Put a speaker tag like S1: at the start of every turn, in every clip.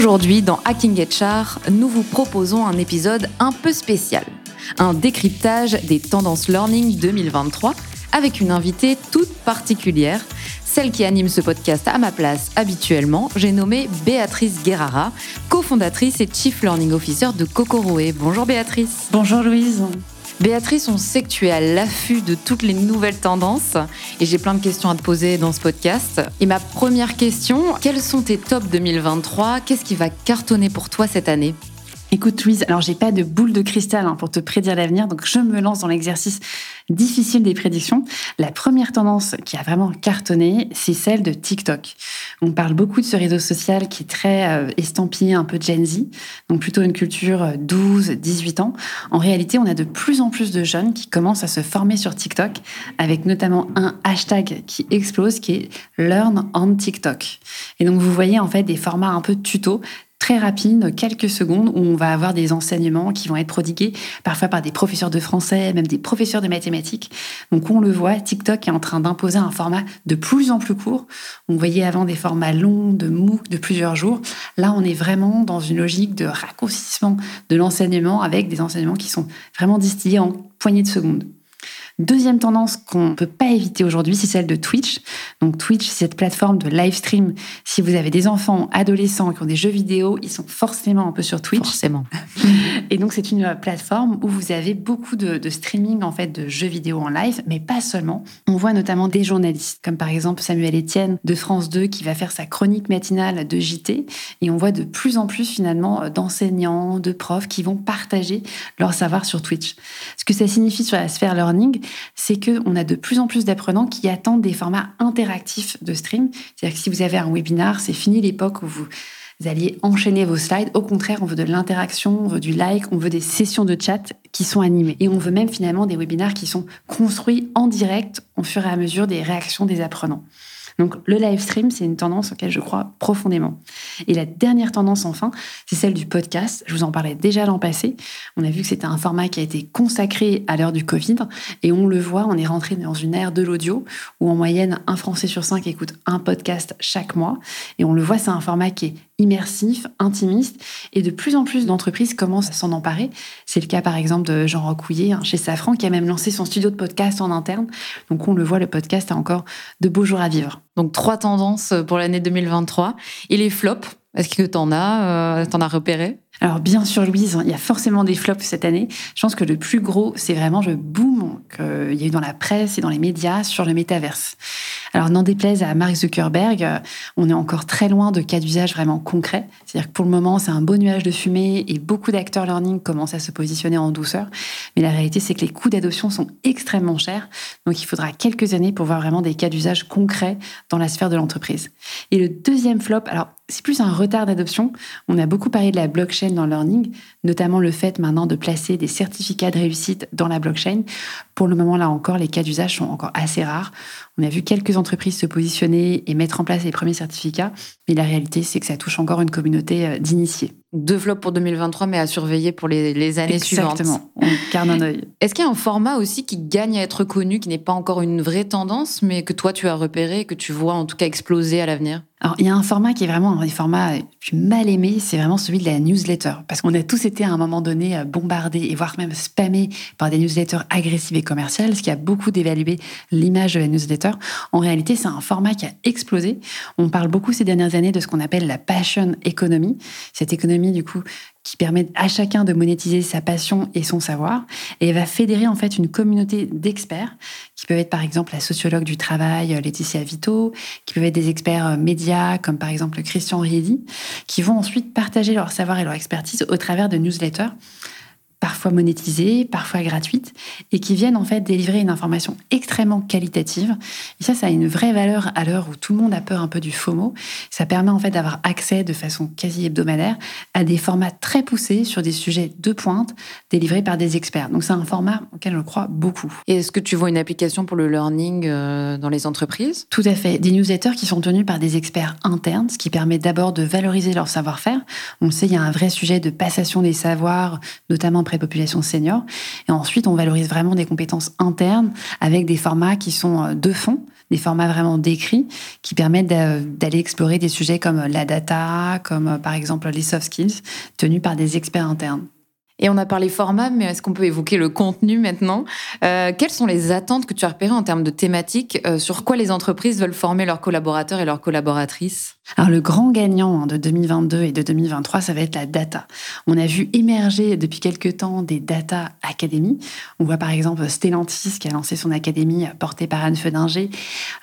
S1: Aujourd'hui, dans Hacking HR, nous vous proposons un épisode un peu spécial. Un décryptage des tendances learning 2023 avec une invitée toute particulière, celle qui anime ce podcast à ma place habituellement. J'ai nommé Béatrice Guerrara, cofondatrice et Chief Learning Officer de Kokoroe. Bonjour Béatrice.
S2: Bonjour Louise.
S1: Béatrice, on sait que tu es à l'affût de toutes les nouvelles tendances et j'ai plein de questions à te poser dans ce podcast. Et ma première question, quels sont tes tops 2023 Qu'est-ce qui va cartonner pour toi cette année?
S2: Écoute Louise, alors j'ai pas de boule de cristal hein, pour te prédire l'avenir, donc je me lance dans l'exercice difficile des prédictions. La première tendance qui a vraiment cartonné, c'est celle de TikTok. On parle beaucoup de ce réseau social qui est très euh, estampillé un peu Gen Z, donc plutôt une culture 12-18 euh, ans. En réalité, on a de plus en plus de jeunes qui commencent à se former sur TikTok, avec notamment un hashtag qui explose, qui est Learn on TikTok. Et donc vous voyez en fait des formats un peu tuto très rapide, quelques secondes, où on va avoir des enseignements qui vont être prodigués, parfois par des professeurs de français, même des professeurs de mathématiques. Donc on le voit, TikTok est en train d'imposer un format de plus en plus court. On voyait avant des formats longs, de MOOC, de plusieurs jours. Là, on est vraiment dans une logique de raccourcissement de l'enseignement avec des enseignements qui sont vraiment distillés en poignées de secondes. Deuxième tendance qu'on ne peut pas éviter aujourd'hui, c'est celle de Twitch. Donc Twitch, c'est cette plateforme de live stream. Si vous avez des enfants, adolescents qui ont des jeux vidéo, ils sont forcément un peu sur Twitch.
S1: Forcément.
S2: Et donc c'est une plateforme où vous avez beaucoup de, streaming en fait de jeux vidéo en live, mais pas seulement. On voit notamment des journalistes, comme par exemple Samuel Etienne de France 2 qui va faire sa chronique matinale de JT. Et on voit de plus en plus finalement d'enseignants, de profs qui vont partager leur savoir sur Twitch. Ce que ça signifie sur la sphère learning, c'est qu'on a de plus en plus d'apprenants qui attendent des formats interactifs de stream. C'est-à-dire que si vous avez un webinar, c'est fini l'époque où vous alliez enchaîner vos slides. Au contraire, on veut de l'interaction, on veut du like, on veut des sessions de chat qui sont animées. Et on veut même finalement des webinars qui sont construits en direct au fur et à mesure des réactions des apprenants. Donc le live stream, c'est une tendance auquel je crois profondément. Et la dernière tendance enfin, c'est celle du podcast. Je vous en parlais déjà l'an passé. On a vu que c'était un format qui a été consacré à l'heure du Covid et on le voit, on est rentré dans une ère de l'audio où en moyenne un Français sur cinq écoute un podcast chaque mois et on le voit, c'est un format qui est immersif, intimiste, et de plus en plus d'entreprises commencent à s'en emparer. C'est le cas par exemple de Jean Rocouillet hein, chez Safran qui a même lancé son studio de podcast en interne. Donc on le voit, le podcast a encore de beaux jours à vivre.
S1: Donc trois tendances pour l'année 2023. Et les flops, est-ce que tu en as, euh, t'en as repéré?
S2: Alors bien sûr, Louise, il y a forcément des flops cette année. Je pense que le plus gros, c'est vraiment le boom qu'il y a eu dans la presse et dans les médias sur le métaverse. Alors n'en déplaise à Mark Zuckerberg, on est encore très loin de cas d'usage vraiment concrets. C'est-à-dire que pour le moment, c'est un beau nuage de fumée et beaucoup d'acteurs learning commencent à se positionner en douceur. Mais la réalité, c'est que les coûts d'adoption sont extrêmement chers. Donc il faudra quelques années pour voir vraiment des cas d'usage concrets dans la sphère de l'entreprise. Et le deuxième flop, alors c'est plus un retard d'adoption. On a beaucoup parlé de la blockchain dans le learning, notamment le fait maintenant de placer des certificats de réussite dans la blockchain. Pour le moment, là encore, les cas d'usage sont encore assez rares. On a vu quelques entreprises se positionner et mettre en place les premiers certificats, mais la réalité, c'est que ça touche encore une communauté euh, d'initiés.
S1: Deux flops pour 2023, mais à surveiller pour les, années suivantes.
S2: Exactement, on garde un œil.
S1: Est-ce qu'il y a un format aussi qui gagne à être connu, qui n'est pas encore une vraie tendance, mais que toi tu as repéré, que tu vois en tout cas exploser à l'avenir?
S2: Alors, il y a un format qui est vraiment un des formats plus mal aimés, c'est vraiment celui de la newsletter. Parce qu'on a tous été à un moment donné euh, bombardés et voire même spammés par des newsletters agressives et commerciales, ce qui a beaucoup dévalué l'image de la newsletter. En réalité, c'est un format qui a explosé. On parle beaucoup ces dernières années de ce qu'on appelle la passion economy. Cette économie, du coup, qui permet à chacun de monétiser sa passion et son savoir. Et va fédérer en fait une communauté d'experts, qui peuvent être par exemple la sociologue du travail euh, Laetitia Vito, qui peuvent être des experts euh, médias comme par exemple Christian Riedi, qui vont ensuite partager leur savoir et leur expertise au travers de newsletters parfois monétisées, parfois gratuites, et qui viennent en fait délivrer une information extrêmement qualitative. Et ça, ça a une vraie valeur à l'heure où tout le monde a peur un peu du FOMO. Ça permet en fait d'avoir accès de façon quasi hebdomadaire à des formats très poussés sur des sujets de pointe délivrés par des experts. Donc c'est un format auquel je crois beaucoup.
S1: Et est-ce que tu vois une application pour le learning euh, dans les entreprises?
S2: Tout à fait. Des newsletters qui sont tenus par des experts internes, ce qui permet d'abord de valoriser leur savoir-faire. On sait, il y a un vrai sujet de passation des savoirs, notamment population senior. Et ensuite, on valorise vraiment des compétences internes avec des formats qui sont euh, de fond, des formats vraiment décrits qui permettent d'aller explorer des sujets comme la data, comme par exemple les soft skills, tenus par des experts internes.
S1: Et on a parlé format, mais est-ce qu'on peut évoquer le contenu maintenant? Euh, Quelles sont les attentes que tu as repérées en termes de thématiques euh, Sur quoi les entreprises veulent former leurs collaborateurs et leurs collaboratrices?
S2: Alors le grand gagnant hein, de 2022 et de 2023, ça va être la data. On a vu émerger depuis quelques temps des data académies. On voit par exemple Stellantis qui a lancé son académie euh, portée par Anne Fedinger.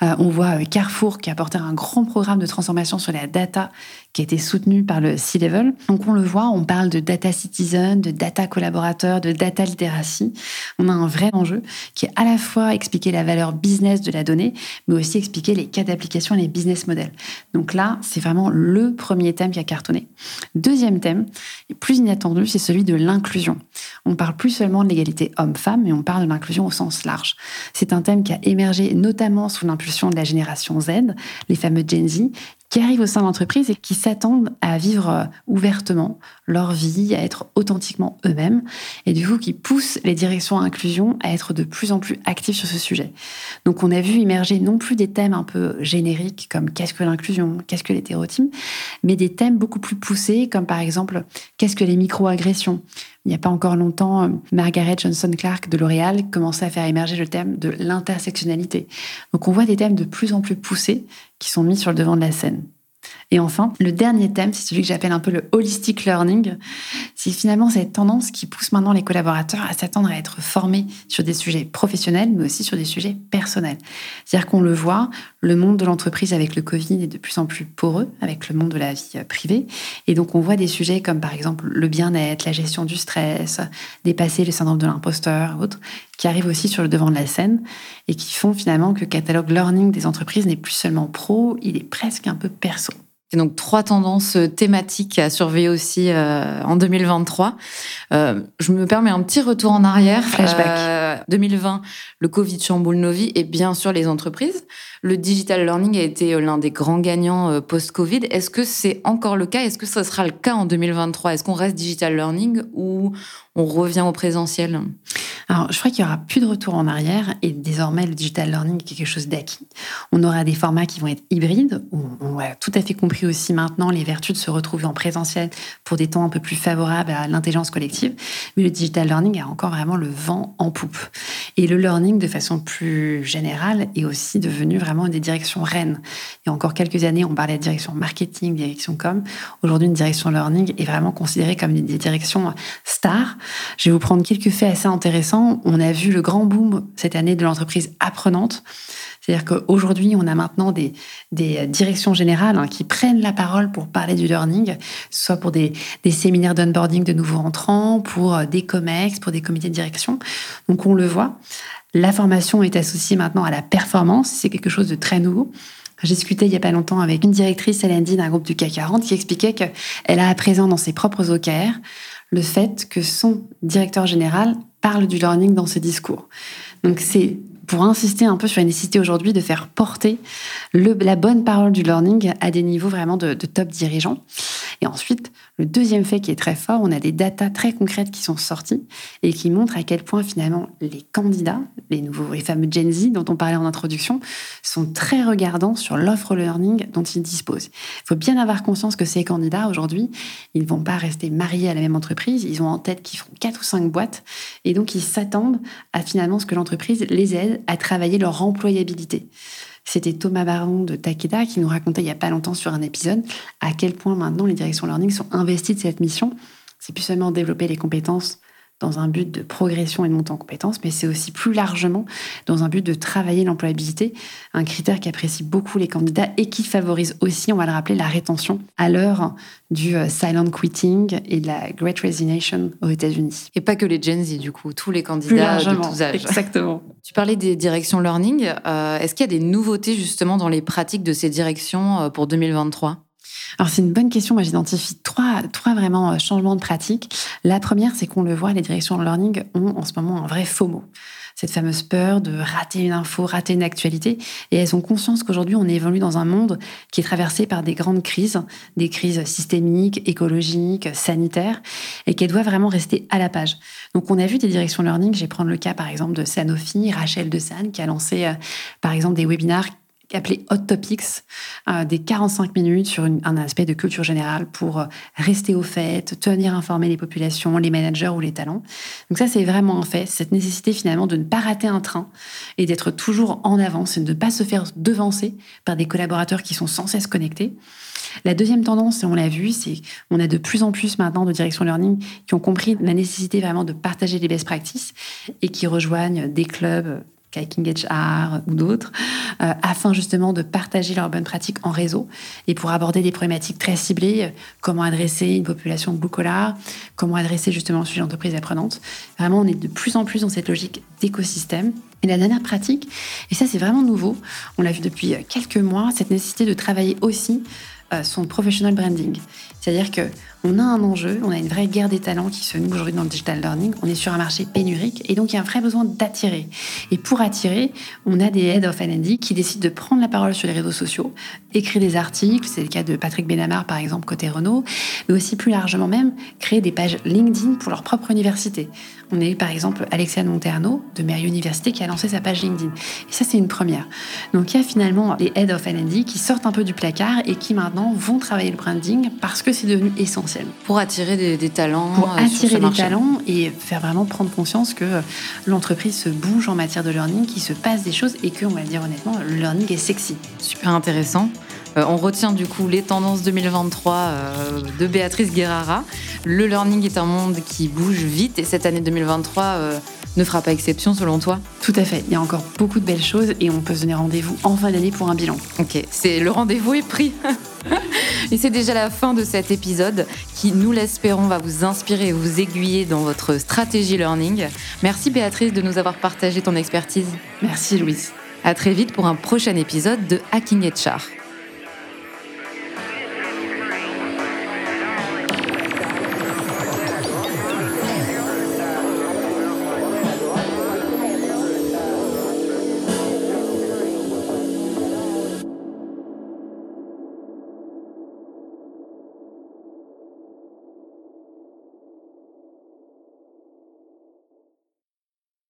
S2: on voit Carrefour qui a porté un grand programme de transformation sur la data qui a été soutenu par le C-Level. Donc on le voit, on parle de data citizen, de data collaborateur, de data literacy. On a un vrai enjeu qui est à la fois expliquer la valeur business de la donnée, mais aussi expliquer les cas d'application et les business models. Donc là, c'est vraiment le premier thème qui a cartonné. Deuxième thème, plus inattendu, c'est celui de l'inclusion. On parle plus seulement de l'égalité homme-femme, mais on parle de l'inclusion au sens large. C'est un thème qui a émergé notamment sous l'impulsion de la génération Z, les fameux Gen Z, qui arrivent au sein de l'entreprise et qui s'attendent à vivre euh, ouvertement leur vie, à être authentiquement eux-mêmes, et du coup qui poussent les directions à inclusion à être de plus en plus actifs sur ce sujet. Donc on a vu émerger non plus des thèmes un peu génériques comme qu'est-ce que l'inclusion, qu'est-ce que l'hétérotype, mais des thèmes beaucoup plus poussés comme par exemple qu'est-ce que les micro-agressions, il n'y a pas encore longtemps, Margaret Johnson Clark de L'Oréal commençait à faire émerger le thème de l'intersectionnalité. Donc on voit des thèmes de plus en plus poussés qui sont mis sur le devant de la scène. Et enfin, le dernier thème, c'est celui que j'appelle un peu le holistic learning. C'est finalement cette tendance qui pousse maintenant les collaborateurs à s'attendre à être formés sur des sujets professionnels, mais aussi sur des sujets personnels. C'est-à-dire qu'on le voit, le monde de l'entreprise avec le Covid est de plus en plus poreux avec le monde de la vie privée. Et donc, on voit des sujets comme par exemple le bien-être, la gestion du stress, dépasser le syndrome de l'imposteur, autres, qui arrivent aussi sur le devant de la scène et qui font finalement que le catalogue learning des entreprises n'est plus seulement pro, il est presque un peu perso.
S1: Et donc trois tendances euh, thématiques à surveiller aussi euh, en 2023. Euh, je me permets un petit retour en arrière.
S2: Flashback.
S1: 2020, le Covid chamboule nos vies et bien sûr les entreprises. Le digital learning a été l'un des grands gagnants post-Covid. Est-ce que c'est encore le cas? Est-ce que ce sera le cas en 2023 Est-ce qu'on reste digital learning ou on revient au présentiel?
S2: Alors, je crois qu'il y aura plus de retour en arrière et désormais, le digital learning est quelque chose d'acquis. On aura des formats qui vont être hybrides. On a tout à fait compris aussi maintenant les vertus de se retrouver en présentiel pour des temps un peu plus favorables à l'intelligence collective. Mais le digital learning a encore vraiment le vent en poupe. Et le learning, de façon plus générale, est aussi devenu vraiment des directions reines. Il y a encore quelques années, on parlait de direction marketing, direction com. Aujourd'hui, une direction learning est vraiment considérée comme une des directions stars. Je vais vous prendre quelques faits assez intéressants on a vu le grand boom cette année de l'entreprise apprenante. C'est-à-dire qu'aujourd'hui, on a maintenant des, directions générales hein, qui prennent la parole pour parler du learning, soit pour des, séminaires d'onboarding de nouveaux entrants, pour euh, des COMEX, pour des comités de direction. Donc on le voit, la formation est associée maintenant à la performance, c'est quelque chose de très nouveau. J'ai discuté il n'y a pas longtemps avec une directrice LND d'un groupe du CAC 40 qui expliquait qu'elle a à présent dans ses propres OKR le fait que son directeur général parle du learning dans ses discours. Donc c'est pour insister un peu sur la nécessité aujourd'hui de faire porter la bonne parole du learning à des niveaux vraiment de, de top dirigeants. Et ensuite, le deuxième fait qui est très fort, on a des datas très concrètes qui sont sorties et qui montrent à quel point finalement les candidats, les nouveaux, les fameux Gen Z dont on parlait en introduction, sont très regardants sur l'offre learning dont ils disposent. Il faut bien avoir conscience que ces candidats aujourd'hui, ils vont pas rester mariés à la même entreprise, ils ont en tête qu'ils font quatre ou cinq boîtes et donc ils s'attendent à finalement ce que l'entreprise les aide à travailler leur employabilité. C'était Thomas Baron de Takeda qui nous racontait il n'y a pas longtemps sur un épisode à quel point maintenant les directions learning sont investies de cette mission. C'est plus seulement développer les compétences dans un but de progression et de montée en compétences, mais c'est aussi plus largement dans un but de travailler l'employabilité, un critère qui apprécie beaucoup les candidats et qui favorise aussi, on va le rappeler, la rétention à l'heure du euh, silent quitting et de la great resignation aux États-Unis.
S1: Et pas que les Gen Z, du coup, tous les candidats de tous âges.
S2: Exactement.
S1: Tu parlais des directions learning. Euh, est-ce qu'il y a des nouveautés justement dans les pratiques de ces directions euh, pour 2023
S2: alors c'est une bonne question. Moi j'identifie trois, trois vraiment euh, changements de pratique. La première, c'est qu'on le voit, les directions de learning ont en ce moment un vrai FOMO. Cette fameuse peur de rater une info, rater une actualité. Et elles ont conscience qu'aujourd'hui on évolue dans un monde qui est traversé par des grandes crises, des crises systémiques, écologiques, sanitaires, et qu'elles doivent vraiment rester à la page. Donc on a vu des directions learning. Je vais prendre le cas par exemple de Sanofi, Rachel de San, qui a lancé euh, par exemple des webinaires appelé Hot Topics, euh, des 45 minutes sur un aspect de culture générale pour euh, rester au fait, tenir informer les populations, les managers ou les talents. Donc ça, c'est vraiment un fait, cette nécessité finalement de ne pas rater un train et d'être toujours en avance et de ne pas se faire devancer par des collaborateurs qui sont sans cesse connectés. La deuxième tendance, et on l'a vu, c'est qu'on a de plus en plus maintenant de direction learning qui ont compris la nécessité vraiment de partager les best practices et qui rejoignent des clubs Kaking HR ou d'autres, euh, afin justement de partager leurs bonnes pratiques en réseau et pour aborder des problématiques très ciblées, comment adresser une population blue comment adresser justement le sujet d'entreprise apprenante. Vraiment, on est de plus en plus dans cette logique d'écosystème. Et la dernière pratique, et ça c'est vraiment nouveau, on l'a vu depuis quelques mois, cette nécessité de travailler aussi euh, son professional branding. C'est-à-dire que on a un enjeu, on a une vraie guerre des talents qui se noue aujourd'hui dans le digital learning. On est sur un marché pénurique et donc il y a un vrai besoin d'attirer. Et pour attirer, on a des head of L&D qui décident de prendre la parole sur les réseaux sociaux, écrire des articles. C'est le cas de Patrick Benamar par exemple côté Renault, mais aussi plus largement même créer des pages LinkedIn pour leur propre université. On a eu par exemple Alexia Monterno de Mary Université qui a lancé sa page LinkedIn. Et ça c'est une première. Donc il y a finalement les head of L&D qui sortent un peu du placard et qui maintenant vont travailler le branding parce que c'est devenu essentiel.
S1: Pour attirer des, talents.
S2: Pour euh, attirer des talents et faire vraiment prendre conscience que euh, l'entreprise se bouge en matière de learning, qu'il se passe des choses et que, on va le dire honnêtement, le learning est sexy.
S1: Super intéressant. Euh, on retient du coup les tendances 2023 de Béatrice Guerrara. Le learning est un monde qui bouge vite et cette année 2023 ne fera pas exception selon toi?
S2: Tout à fait. Il y a encore beaucoup de belles choses et on peut se donner rendez-vous en fin d'année pour un bilan.
S1: Ok, c'est le rendez-vous est pris. et c'est déjà la fin de cet épisode qui, nous l'espérons, va vous inspirer et vous aiguiller dans votre stratégie learning. Merci Béatrice de nous avoir partagé ton expertise.
S2: Merci Louise.
S1: À très vite pour un prochain épisode de Hacking HR.